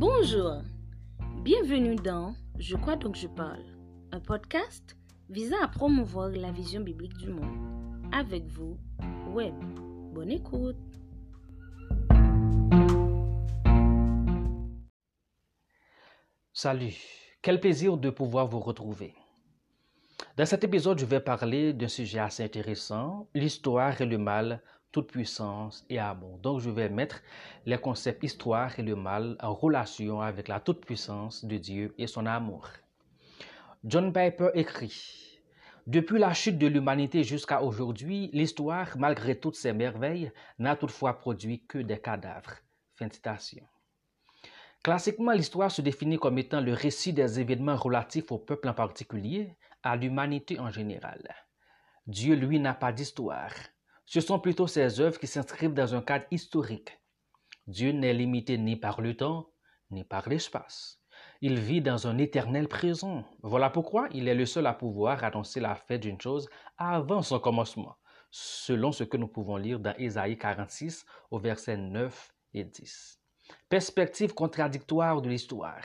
Bonjour, bienvenue dans Je crois donc je parle, un podcast visant à promouvoir la vision biblique du monde. Avec vous, Web. Bonne écoute. Salut, quel plaisir de pouvoir vous retrouver. Dans cet épisode, je vais parler d'un sujet assez intéressant, l'histoire et le mal, toute puissance et amour. Donc, je vais mettre les concepts histoire et le mal en relation avec la toute puissance de Dieu et son amour. John Piper écrit Depuis la chute de l'humanité jusqu'à aujourd'hui, l'histoire, malgré toutes ses merveilles, n'a toutefois produit que des cadavres. Fin de citation. Classiquement, l'histoire se définit comme étant le récit des événements relatifs au peuple en particulier, à l'humanité en général. Dieu, lui, n'a pas d'histoire. Ce sont plutôt ses œuvres qui s'inscrivent dans un cadre historique. Dieu n'est limité ni par le temps, ni par l'espace. Il vit dans un éternel présent. Voilà pourquoi il est le seul à pouvoir annoncer la fête d'une chose avant son commencement, selon ce que nous pouvons lire dans Ésaïe 46 au verset 9 et 10. Perspective contradictoire de l'histoire.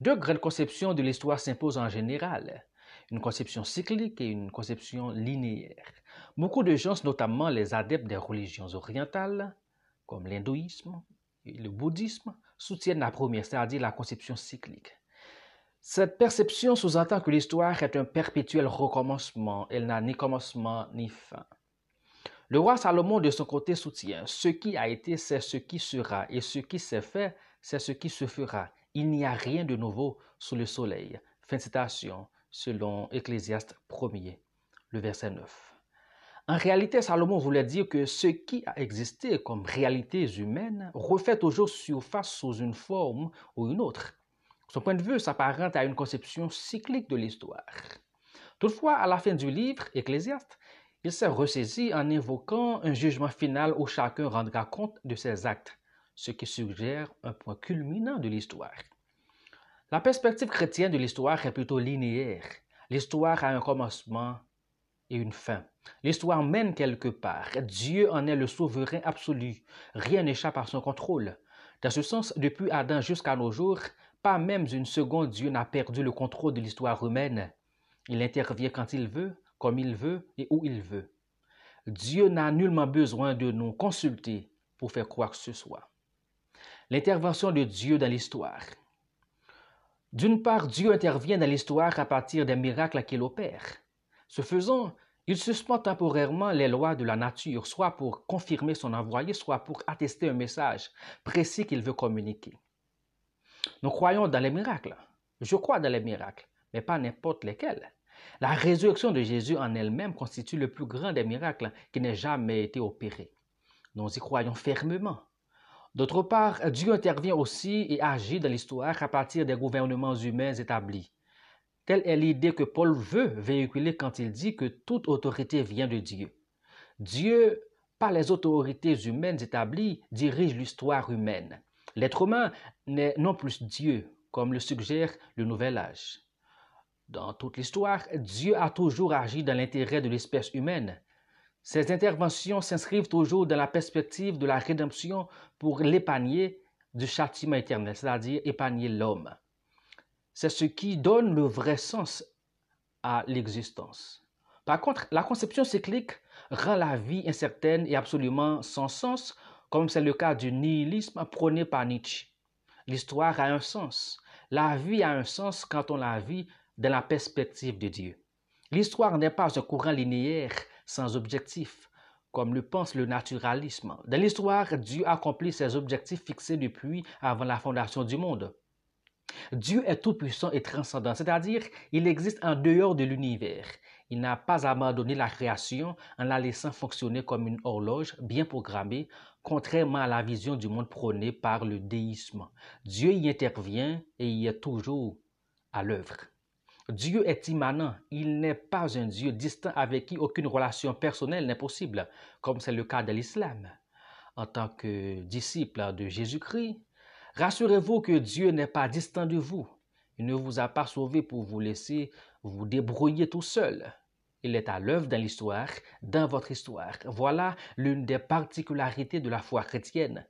Deux grandes conceptions de l'histoire s'imposent en général une conception cyclique et une conception linéaire. Beaucoup de gens, notamment les adeptes des religions orientales, comme l'hindouisme et le bouddhisme, soutiennent la première, c'est-à-dire la conception cyclique. Cette perception sous-entend que l'histoire est un perpétuel recommencement, elle n'a ni commencement ni fin. Le roi Salomon, de son côté, soutient Ce qui a été, c'est ce qui sera, et ce qui s'est fait, c'est ce qui se fera. Il n'y a rien de nouveau sous le soleil. Fin de citation selon Ecclésiaste 1er, le verset 9. En réalité, Salomon voulait dire que ce qui a existé comme réalités humaines refait toujours surface sous une forme ou une autre. Son point de vue s'apparente à une conception cyclique de l'histoire. Toutefois, à la fin du livre, Ecclésiaste, il s'est ressaisi en évoquant un jugement final où chacun rendra compte de ses actes, ce qui suggère un point culminant de l'histoire. La perspective chrétienne de l'histoire est plutôt linéaire. L'histoire a un commencement et une fin. L'histoire mène quelque part. Dieu en est le souverain absolu. Rien n'échappe à son contrôle. Dans ce sens, depuis Adam jusqu'à nos jours, pas même une seconde Dieu n'a perdu le contrôle de l'histoire humaine. Il intervient quand il veut, comme il veut et où il veut. Dieu n'a nullement besoin de nous consulter pour faire quoi que ce soit. L'intervention de Dieu dans l'histoire. D'une part, Dieu intervient dans l'histoire à partir des miracles qu'il opère. Ce faisant, il suspend temporairement les lois de la nature, soit pour confirmer son envoyé, soit pour attester un message précis qu'il veut communiquer. Nous croyons dans les miracles. Je crois dans les miracles, mais pas n'importe lesquels. La résurrection de Jésus en elle-même constitue le plus grand des miracles qui n'ait jamais été opéré. Nous y croyons fermement. D'autre part, Dieu intervient aussi et agit dans l'histoire à partir des gouvernements humains établis. Telle est l'idée que Paul veut véhiculer quand il dit que toute autorité vient de Dieu. Dieu, par les autorités humaines établies, dirige l'histoire humaine. L'être humain n'est non plus Dieu, comme le suggère le Nouvel Âge. Dans toute l'histoire, Dieu a toujours agi dans l'intérêt de l'espèce humaine. Ces interventions s'inscrivent toujours dans la perspective de la rédemption pour l'épargner du châtiment éternel, c'est-à-dire épargner l'homme. C'est ce qui donne le vrai sens à l'existence. Par contre, la conception cyclique rend la vie incertaine et absolument sans sens, comme c'est le cas du nihilisme prôné par Nietzsche. L'histoire a un sens. La vie a un sens quand on la vit dans la perspective de Dieu. L'histoire n'est pas un courant linéaire sans objectif, comme le pense le naturalisme. Dans l'histoire, Dieu accomplit ses objectifs fixés depuis avant la fondation du monde. Dieu est tout-puissant et transcendant, c'est-à-dire il existe en dehors de l'univers. Il n'a pas abandonné la création en la laissant fonctionner comme une horloge bien programmée, contrairement à la vision du monde prônée par le déisme. Dieu y intervient et y est toujours à l'œuvre. Dieu est immanent, il n'est pas un Dieu distinct avec qui aucune relation personnelle n'est possible, comme c'est le cas de l'islam. En tant que disciple de Jésus-Christ, rassurez-vous que Dieu n'est pas distinct de vous. Il ne vous a pas sauvé pour vous laisser vous débrouiller tout seul. Il est à l'œuvre dans l'histoire, dans votre histoire. Voilà l'une des particularités de la foi chrétienne.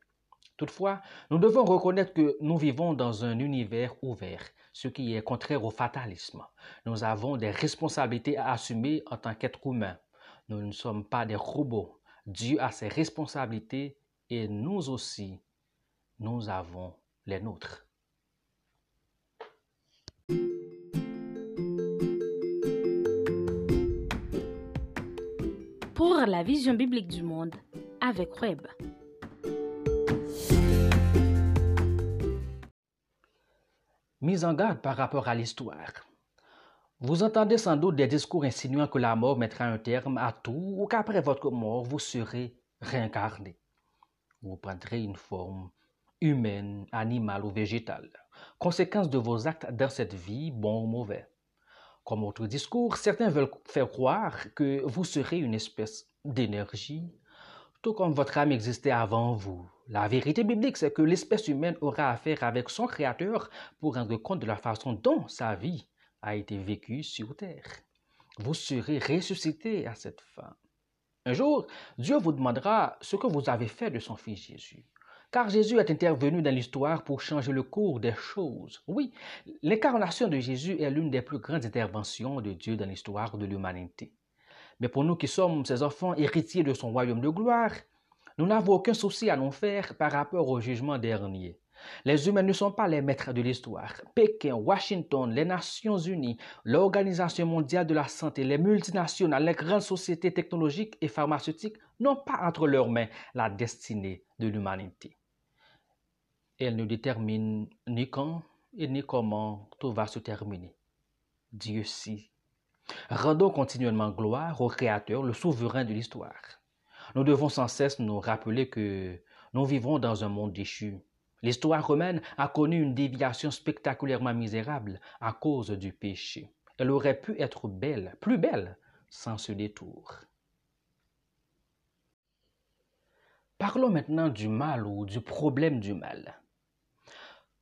Toutefois, nous devons reconnaître que nous vivons dans un univers ouvert, ce qui est contraire au fatalisme. Nous avons des responsabilités à assumer en tant qu'êtres humains. Nous ne sommes pas des robots. Dieu a ses responsabilités et nous aussi, nous avons les nôtres. Pour la vision biblique du monde avec Web. Mise en garde par rapport à l'histoire. Vous entendez sans doute des discours insinuant que la mort mettra un terme à tout ou qu'après votre mort, vous serez réincarné. Vous prendrez une forme humaine, animale ou végétale, conséquence de vos actes dans cette vie, bons ou mauvais. Comme autre discours, certains veulent faire croire que vous serez une espèce d'énergie, tout comme votre âme existait avant vous. La vérité biblique, c'est que l'espèce humaine aura affaire avec son Créateur pour rendre compte de la façon dont sa vie a été vécue sur terre. Vous serez ressuscité à cette fin. Un jour, Dieu vous demandera ce que vous avez fait de son Fils Jésus. Car Jésus est intervenu dans l'histoire pour changer le cours des choses. Oui, l'incarnation de Jésus est l'une des plus grandes interventions de Dieu dans l'histoire de l'humanité. Mais pour nous qui sommes ses enfants héritiers de son royaume de gloire, nous n'avons aucun souci à nous faire par rapport au jugement dernier. Les humains ne sont pas les maîtres de l'histoire. Pékin, Washington, les Nations Unies, l'Organisation mondiale de la santé, les multinationales, les grandes sociétés technologiques et pharmaceutiques n'ont pas entre leurs mains la destinée de l'humanité. Elles ne déterminent ni quand et ni comment tout va se terminer. Dieu si. Rendons continuellement gloire au Créateur, le souverain de l'histoire. Nous devons sans cesse nous rappeler que nous vivons dans un monde déchu, L'histoire romaine a connu une déviation spectaculairement misérable à cause du péché. Elle aurait pu être belle, plus belle, sans ce détour. Parlons maintenant du mal ou du problème du mal.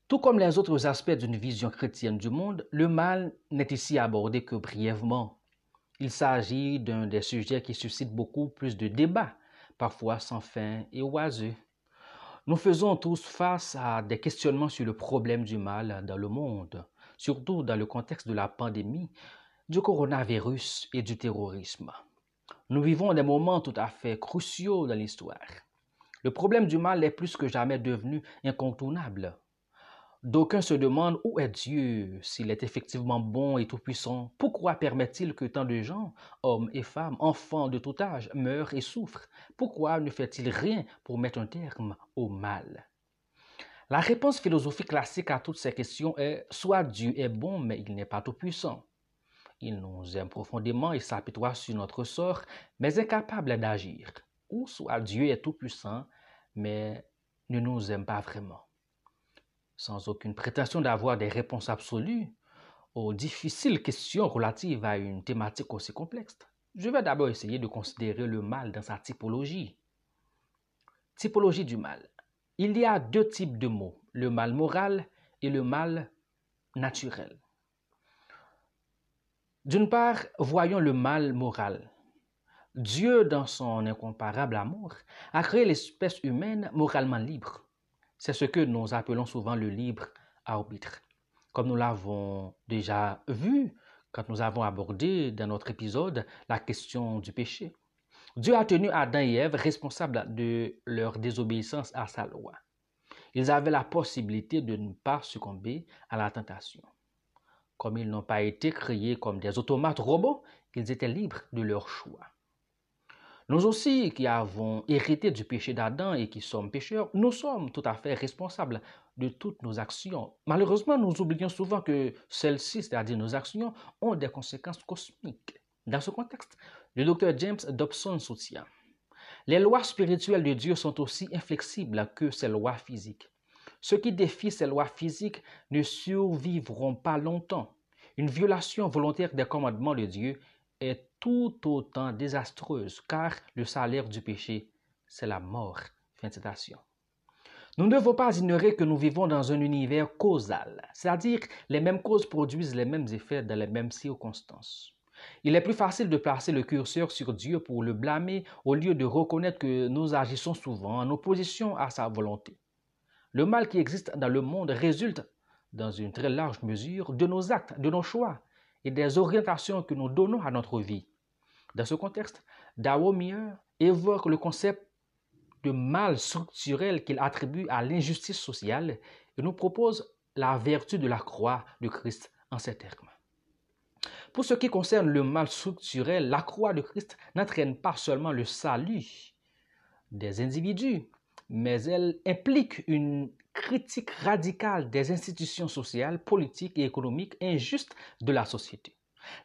Tout comme les autres aspects d'une vision chrétienne du monde, le mal n'est ici abordé que brièvement. Il s'agit d'un des sujets qui suscite beaucoup plus de débats, parfois sans fin et oiseux. Nous faisons tous face à des questionnements sur le problème du mal dans le monde, surtout dans le contexte de la pandémie, du coronavirus et du terrorisme. Nous vivons des moments tout à fait cruciaux dans l'histoire. Le problème du mal est plus que jamais devenu incontournable. D'aucuns se demandent où est Dieu, s'il est effectivement bon et tout-puissant. Pourquoi permet-il que tant de gens, hommes et femmes, enfants de tout âge, meurent et souffrent? Pourquoi ne fait-il rien pour mettre un terme au mal? La réponse philosophique classique à toutes ces questions est soit Dieu est bon, mais il n'est pas tout-puissant. Il nous aime profondément et s'apitoie sur notre sort, mais incapable d'agir. Ou soit Dieu est tout-puissant, mais ne nous aime pas vraiment sans aucune prétention d'avoir des réponses absolues aux difficiles questions relatives à une thématique aussi complexe, je vais d'abord essayer de considérer le mal dans sa typologie. Typologie du mal. Il y a deux types de mots, le mal moral et le mal naturel. D'une part, voyons le mal moral. Dieu, dans son incomparable amour, a créé l'espèce humaine moralement libre. C'est ce que nous appelons souvent le libre arbitre. Comme nous l'avons déjà vu quand nous avons abordé dans notre épisode la question du péché. Dieu a tenu Adam et Ève responsables de leur désobéissance à sa loi. Ils avaient la possibilité de ne pas succomber à la tentation. Comme ils n'ont pas été créés comme des automates robots, ils étaient libres de leur choix. Nous aussi, qui avons hérité du péché d'Adam et qui sommes pécheurs, nous sommes tout à fait responsables de toutes nos actions. Malheureusement, nous oublions souvent que celles-ci, c'est-à-dire nos actions, ont des conséquences cosmiques. Dans ce contexte, le docteur James Dobson soutient. Les lois spirituelles de Dieu sont aussi inflexibles que ses lois physiques. Ceux qui défient ces lois physiques ne survivront pas longtemps. Une violation volontaire des commandements de Dieu est tout autant désastreuse, car le salaire du péché, c'est la mort. Fin de citation. Nous ne devons pas ignorer que nous vivons dans un univers causal, c'est-à-dire les mêmes causes produisent les mêmes effets dans les mêmes circonstances. Il est plus facile de placer le curseur sur Dieu pour le blâmer au lieu de reconnaître que nous agissons souvent en opposition à sa volonté. Le mal qui existe dans le monde résulte, dans une très large mesure, de nos actes, de nos choix et des orientations que nous donnons à notre vie. Dans ce contexte, Meyer évoque le concept de mal structurel qu'il attribue à l'injustice sociale et nous propose la vertu de la croix de Christ en ces termes. Pour ce qui concerne le mal structurel, la croix de Christ n'entraîne pas seulement le salut des individus, mais elle implique une critique radicale des institutions sociales, politiques et économiques injustes de la société.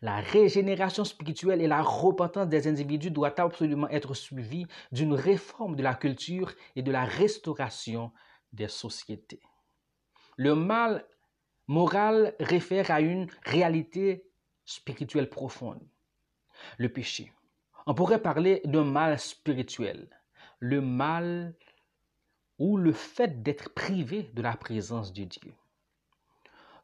La régénération spirituelle et la repentance des individus doivent absolument être suivies d'une réforme de la culture et de la restauration des sociétés. Le mal moral réfère à une réalité spirituelle profonde, le péché. On pourrait parler d'un mal spirituel, le mal ou le fait d'être privé de la présence de Dieu.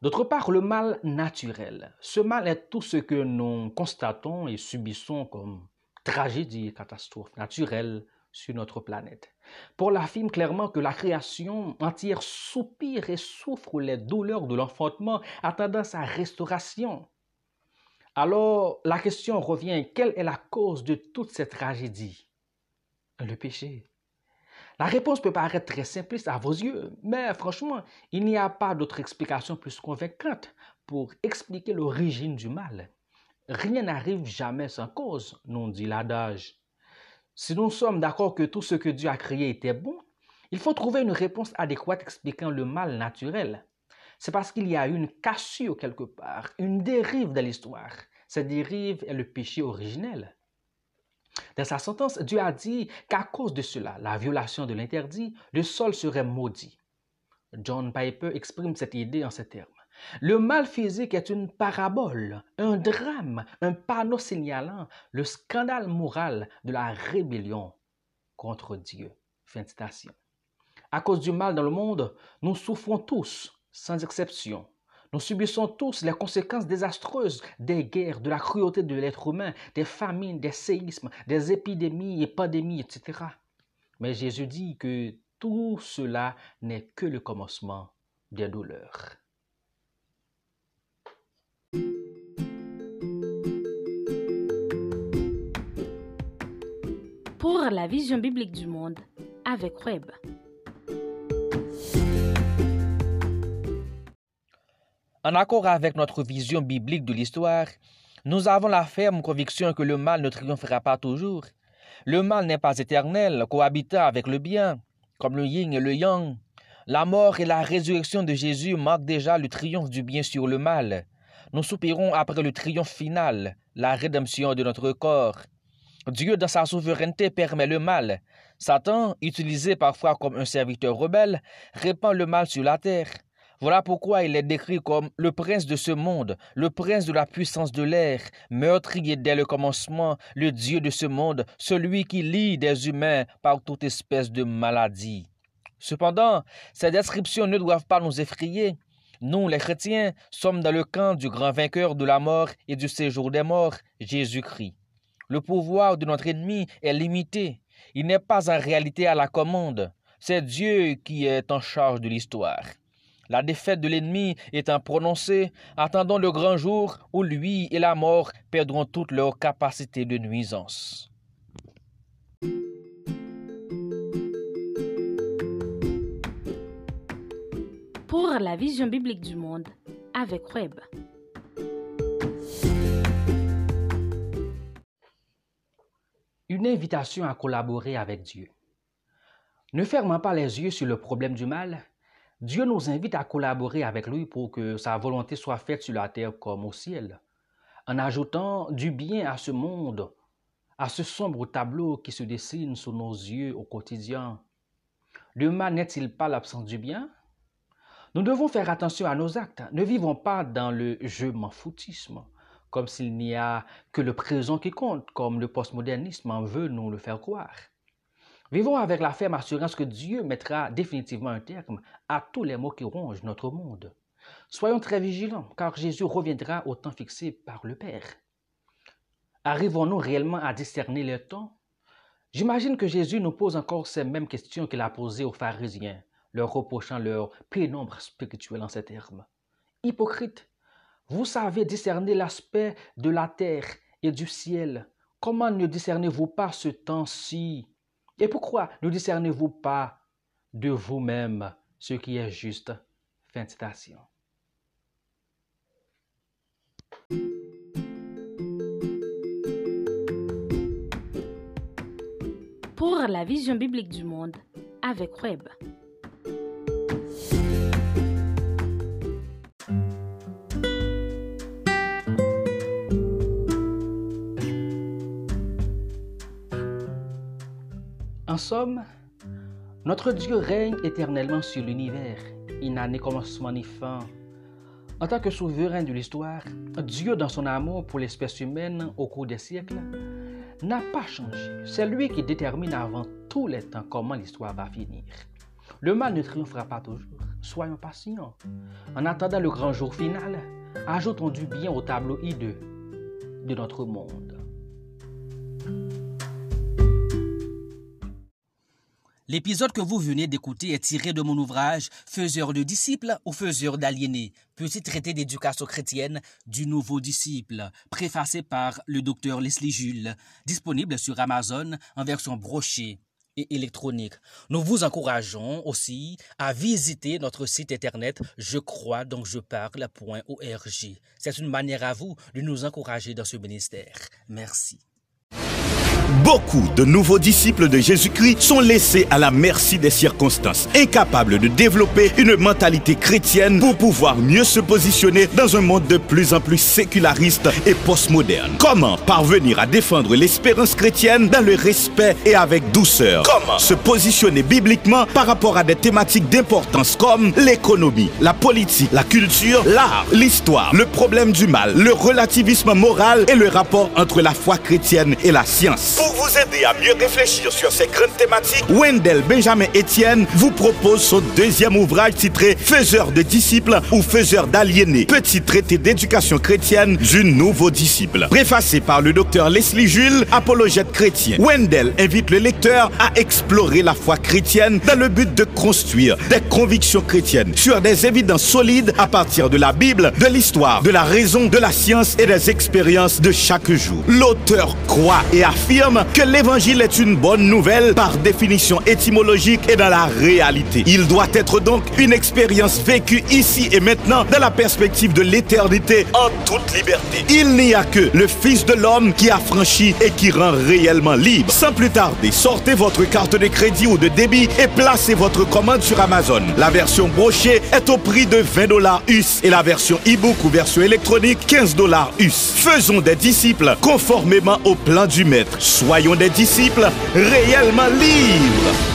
D'autre part, le mal naturel. Ce mal est tout ce que nous constatons et subissons comme tragédie et catastrophe naturelle sur notre planète. Paul affirme clairement que la création entière soupire et souffre les douleurs de l'enfantement, attendant sa restauration. Alors, la question revient, quelle est la cause de toute cette tragédie? Le péché. La réponse peut paraître très simpliste à vos yeux, mais franchement, il n'y a pas d'autre explication plus convaincante pour expliquer l'origine du mal. Rien n'arrive jamais sans cause, nous dit l'adage. Si nous sommes d'accord que tout ce que Dieu a créé était bon, il faut trouver une réponse adéquate expliquant le mal naturel. C'est parce qu'il y a une cassure quelque part, une dérive de l'histoire. Cette dérive est le péché originel. Dans sa sentence, Dieu a dit qu'à cause de cela, la violation de l'interdit, le sol serait maudit. John Piper exprime cette idée en ces termes. Le mal physique est une parabole, un drame, un panneau signalant le scandale moral de la rébellion contre Dieu. Fin. À cause du mal dans le monde, nous souffrons tous, sans exception. Nous subissons tous les conséquences désastreuses des guerres, de la cruauté de l'être humain, des famines, des séismes, des épidémies et pandémies, etc. Mais Jésus dit que tout cela n'est que le commencement des douleurs. Pour la vision biblique du monde avec Web. En accord avec notre vision biblique de l'histoire, nous avons la ferme conviction que le mal ne triomphera pas toujours. Le mal n'est pas éternel, cohabitant avec le bien, comme le yin et le yang. La mort et la résurrection de Jésus marquent déjà le triomphe du bien sur le mal. Nous soupirons après le triomphe final, la rédemption de notre corps. Dieu, dans sa souveraineté, permet le mal. Satan, utilisé parfois comme un serviteur rebelle, répand le mal sur la terre. Voilà pourquoi il est décrit comme le prince de ce monde, le prince de la puissance de l'air, meurtrier dès le commencement, le Dieu de ce monde, celui qui lie des humains par toute espèce de maladie. Cependant, ces descriptions ne doivent pas nous effrayer. Nous, les chrétiens, sommes dans le camp du grand vainqueur de la mort et du séjour des morts, Jésus-Christ. Le pouvoir de notre ennemi est limité. Il n'est pas en réalité à la commande. C'est Dieu qui est en charge de l'histoire. La défaite de l'ennemi étant prononcée, attendons le grand jour où lui et la mort perdront toute leur capacité de nuisance. Pour la vision biblique du monde, avec Web. Une invitation à collaborer avec Dieu. Ne fermons pas les yeux sur le problème du mal, Dieu nous invite à collaborer avec lui pour que sa volonté soit faite sur la terre comme au ciel, en ajoutant du bien à ce monde, à ce sombre tableau qui se dessine sous nos yeux au quotidien. Le mal n'est-il pas l'absence du bien? Nous devons faire attention à nos actes. Ne vivons pas dans le je m'en foutisme, comme s'il n'y a que le présent qui compte, comme le postmodernisme en veut nous le faire croire. Vivons avec la ferme assurance que Dieu mettra définitivement un terme à tous les maux qui rongent notre monde. Soyons très vigilants, car Jésus reviendra au temps fixé par le Père. Arrivons-nous réellement à discerner le temps? J'imagine que Jésus nous pose encore ces mêmes questions qu'il a posées aux pharisiens leur reprochant leur pénombre spirituelle en ces termes. Hypocrite, vous savez discerner l'aspect de la terre et du ciel. Comment ne discernez-vous pas ce temps-ci? Et pourquoi ne discernez-vous pas de vous-même ce qui est juste? Fin de citation. Pour la vision biblique du monde avec Web. En somme, notre Dieu règne éternellement sur l'univers. Il n'a ni commencement ni fin. En tant que souverain de l'histoire, Dieu, dans son amour pour l'espèce humaine au cours des siècles, n'a pas changé. C'est lui qui détermine avant tous les temps comment l'histoire va finir. Le mal ne triomphera pas toujours. Soyons patients. En attendant le grand jour final, ajoutons du bien au tableau hideux de notre monde. L'épisode que vous venez d'écouter est tiré de mon ouvrage Faiseur de disciples ou Faiseur d'aliénés, petit traité d'éducation chrétienne du nouveau disciple, préfacé par le docteur Leslie Jules, disponible sur Amazon en version brochée et électronique. Nous vous encourageons aussi à visiter notre site internet je crois donc je parle.org. C'est une manière à vous de nous encourager dans ce ministère. Merci. Beaucoup de nouveaux disciples de Jésus-Christ sont laissés à la merci des circonstances, incapables de développer une mentalité chrétienne pour pouvoir mieux se positionner dans un monde de plus en plus séculariste et postmoderne. Comment parvenir à défendre l'espérance chrétienne dans le respect et avec douceur? Comment se positionner bibliquement par rapport à des thématiques d'importance comme l'économie, la politique, la culture, l'art, l'histoire, le problème du mal, le relativisme moral et le rapport entre la foi chrétienne et la science? Pour vous aider à mieux réfléchir sur ces grandes thématiques, Wendell Benjamin Etienne vous propose son deuxième ouvrage titré Faiseur de disciples ou Faiseur d'aliénés, petit traité d'éducation chrétienne du nouveau disciple. Préfacé par le docteur Leslie Jules, apologète chrétien, Wendell invite le lecteur à explorer la foi chrétienne dans le but de construire des convictions chrétiennes sur des évidences solides à partir de la Bible, de l'histoire, de la raison, de la science et des expériences de chaque jour. L'auteur croit et affirme que l'évangile est une bonne nouvelle par définition étymologique et dans la réalité. Il doit être donc une expérience vécue ici et maintenant dans la perspective de l'éternité en toute liberté. Il n'y a que le Fils de l'homme qui a franchi et qui rend réellement libre. Sans plus tarder, sortez votre carte de crédit ou de débit et placez votre commande sur Amazon. La version brochée est au prix de 20 dollars US et la version e-book ou version électronique 15 dollars US. Faisons des disciples conformément au plan du maître. Soyons des disciples réellement libres.